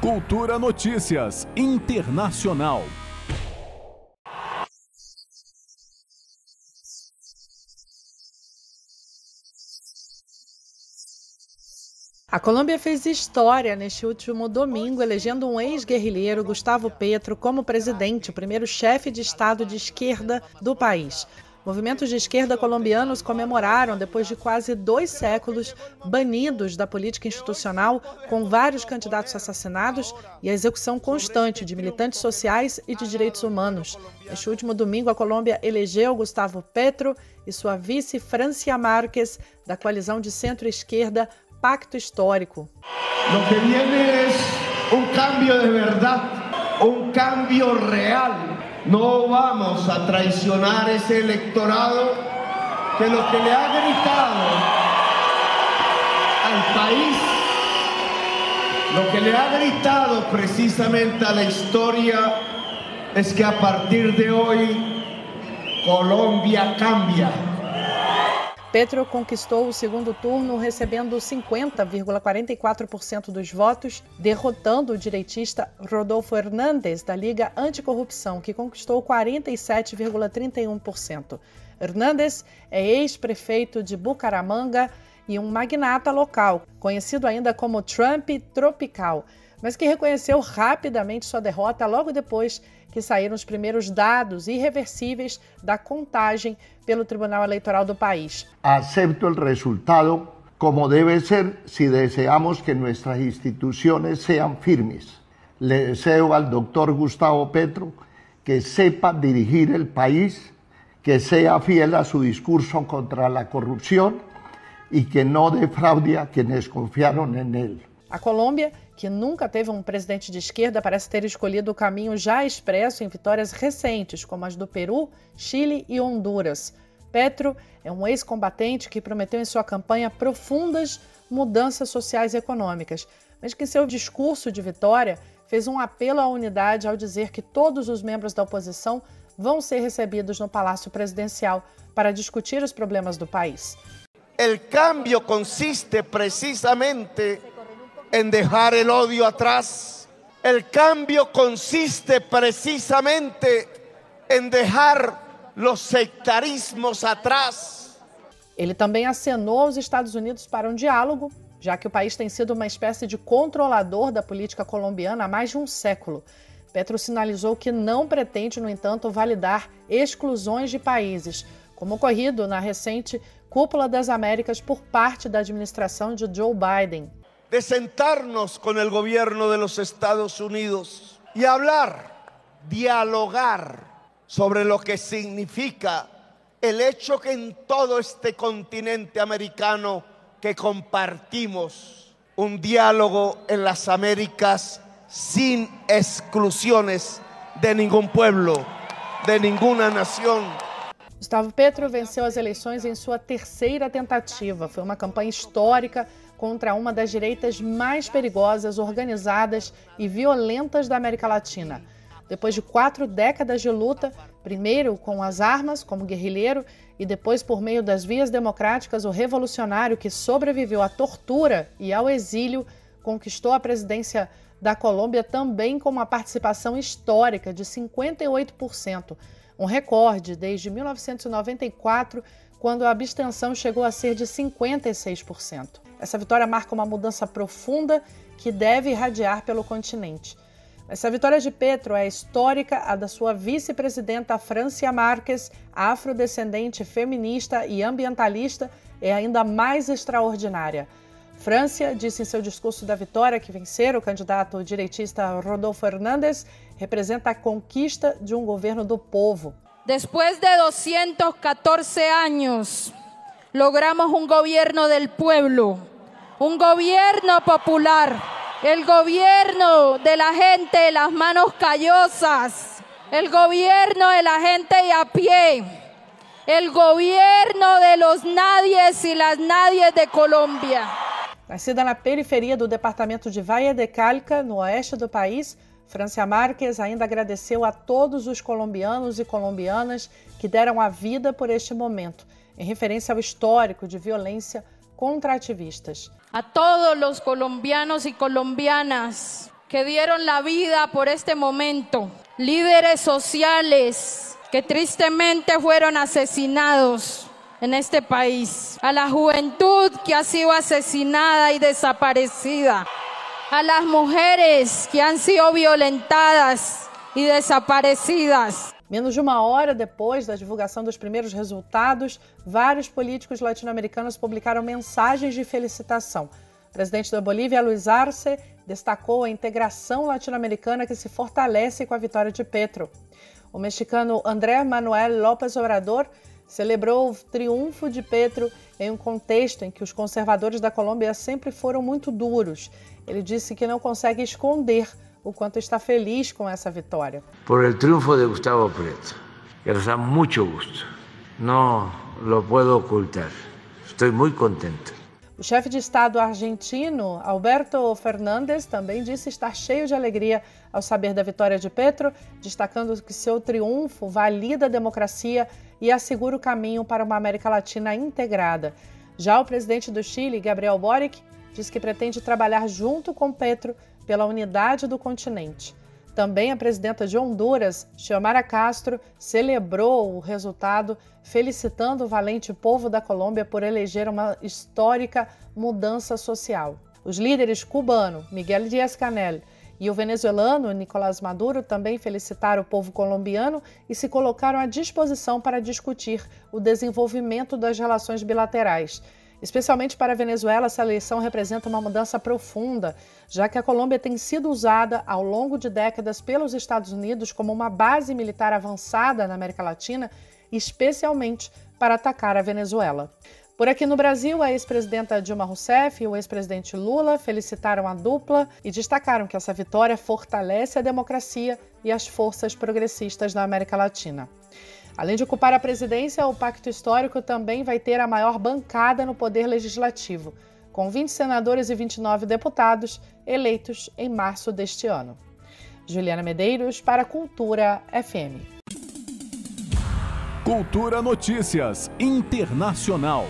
Cultura Notícias Internacional. A Colômbia fez história neste último domingo, elegendo um ex-guerrilheiro, Gustavo Petro, como presidente, o primeiro chefe de Estado de esquerda do país. Movimentos de esquerda colombianos comemoraram, depois de quase dois séculos, banidos da política institucional, com vários candidatos assassinados e a execução constante de militantes sociais e de direitos humanos. Este último domingo, a Colômbia elegeu Gustavo Petro e sua vice Francia Márquez, da coalizão de centro-esquerda pacto histórico. Lo que viene es un cambio de verdad, un cambio real. No vamos a traicionar ese electorado que lo que le ha gritado al país, lo que le ha gritado precisamente a la historia es que a partir de hoy Colombia cambia. Petro conquistou o segundo turno recebendo 50,44% dos votos, derrotando o direitista Rodolfo Hernández da Liga Anticorrupção, que conquistou 47,31%. Hernández é ex-prefeito de Bucaramanga e um magnata local, conhecido ainda como Trump Tropical, mas que reconheceu rapidamente sua derrota logo depois que saíram os primeiros dados irreversíveis da contagem pelo Tribunal Eleitoral do país. Acepto o resultado como deve ser se desejamos que nossas instituições sejam firmes. Le deseo al doctor Gustavo Petro que sepa dirigir el país, que sea fiel a su discurso contra la corrupción y que no defraude a quienes confiaron en él. A Colômbia, que nunca teve um presidente de esquerda, parece ter escolhido o caminho já expresso em vitórias recentes, como as do Peru, Chile e Honduras. Petro é um ex-combatente que prometeu em sua campanha profundas mudanças sociais e econômicas, mas que em seu discurso de vitória fez um apelo à unidade ao dizer que todos os membros da oposição vão ser recebidos no Palácio Presidencial para discutir os problemas do país. El cambio consiste precisamente en dejar el odio atrás. El cambio consiste precisamente en dejar los sectarismos atrás. Ele também acenou aos Estados Unidos para um diálogo, já que o país tem sido uma espécie de controlador da política colombiana há mais de um século. Petro sinalizou que não pretende, no entanto, validar exclusões de países, como ocorrido na recente Cúpula das Américas por parte da administração de Joe Biden. De sentarnos con el gobierno de los Estados Unidos y hablar, dialogar sobre lo que significa el hecho que en todo este continente americano que compartimos un diálogo en las Américas sin exclusiones de ningún pueblo, de ninguna nación. Gustavo Petro venceu as eleições em sua terceira tentativa. Foi uma campanha histórica contra uma das direitas mais perigosas, organizadas e violentas da América Latina. Depois de quatro décadas de luta, primeiro com as armas como guerrilheiro e depois por meio das vias democráticas, o revolucionário que sobreviveu à tortura e ao exílio conquistou a presidência da Colômbia também com uma participação histórica de 58%, um recorde desde 1994, quando a abstenção chegou a ser de 56%. Essa vitória marca uma mudança profunda que deve irradiar pelo continente. Essa vitória de Petro é histórica, a da sua vice-presidenta Francia Marques, afrodescendente, feminista e ambientalista, é ainda mais extraordinária. Francia disse em seu discurso da vitória que vencer o candidato direitista Rodolfo Hernández representa a conquista de um governo do povo. Después de 214 años, logramos un gobierno del pueblo, un gobierno popular, el gobierno de la gente de las manos callosas, el gobierno de la gente de a pie, el gobierno de los nadies y las nadies de Colombia. Nascida na periferia do departamento de Valle de Calca, no oeste do país, Francia Marques ainda agradeceu a todos os colombianos e colombianas que deram a vida por este momento, em referência ao histórico de violência contra ativistas. A todos los colombianos y colombianas que dieron la vida por este momento, líderes sociales que tristemente fueron asesinados en este país, a la juventud que ha sido asesinada y desaparecida, a las mujeres que han sido violentadas y desaparecidas. Menos de uma hora depois da divulgação dos primeiros resultados, vários políticos latino-americanos publicaram mensagens de felicitação. O presidente da Bolívia, Luiz Arce, destacou a integração latino-americana que se fortalece com a vitória de Petro. O mexicano André Manuel López Obrador celebrou o triunfo de Petro em um contexto em que os conservadores da Colômbia sempre foram muito duros. Ele disse que não consegue esconder o quanto está feliz com essa vitória. Por el triunfo de Gustavo Petro, que nos dá muito gosto. Não lo puedo ocultar. Estou muito contente. O chefe de Estado argentino, Alberto Fernandes, também disse estar cheio de alegria ao saber da vitória de Petro, destacando que seu triunfo valida a democracia e assegura o caminho para uma América Latina integrada. Já o presidente do Chile, Gabriel Boric, diz que pretende trabalhar junto com Petro pela unidade do continente. Também a presidenta de Honduras, Xiomara Castro, celebrou o resultado, felicitando o valente povo da Colômbia por eleger uma histórica mudança social. Os líderes cubano Miguel Díaz-Canel e o venezuelano Nicolás Maduro também felicitaram o povo colombiano e se colocaram à disposição para discutir o desenvolvimento das relações bilaterais Especialmente para a Venezuela, essa eleição representa uma mudança profunda, já que a Colômbia tem sido usada ao longo de décadas pelos Estados Unidos como uma base militar avançada na América Latina, especialmente para atacar a Venezuela. Por aqui no Brasil, a ex-presidenta Dilma Rousseff e o ex-presidente Lula felicitaram a dupla e destacaram que essa vitória fortalece a democracia e as forças progressistas na América Latina. Além de ocupar a presidência, o Pacto Histórico também vai ter a maior bancada no Poder Legislativo, com 20 senadores e 29 deputados eleitos em março deste ano. Juliana Medeiros para Cultura FM. Cultura Notícias Internacional.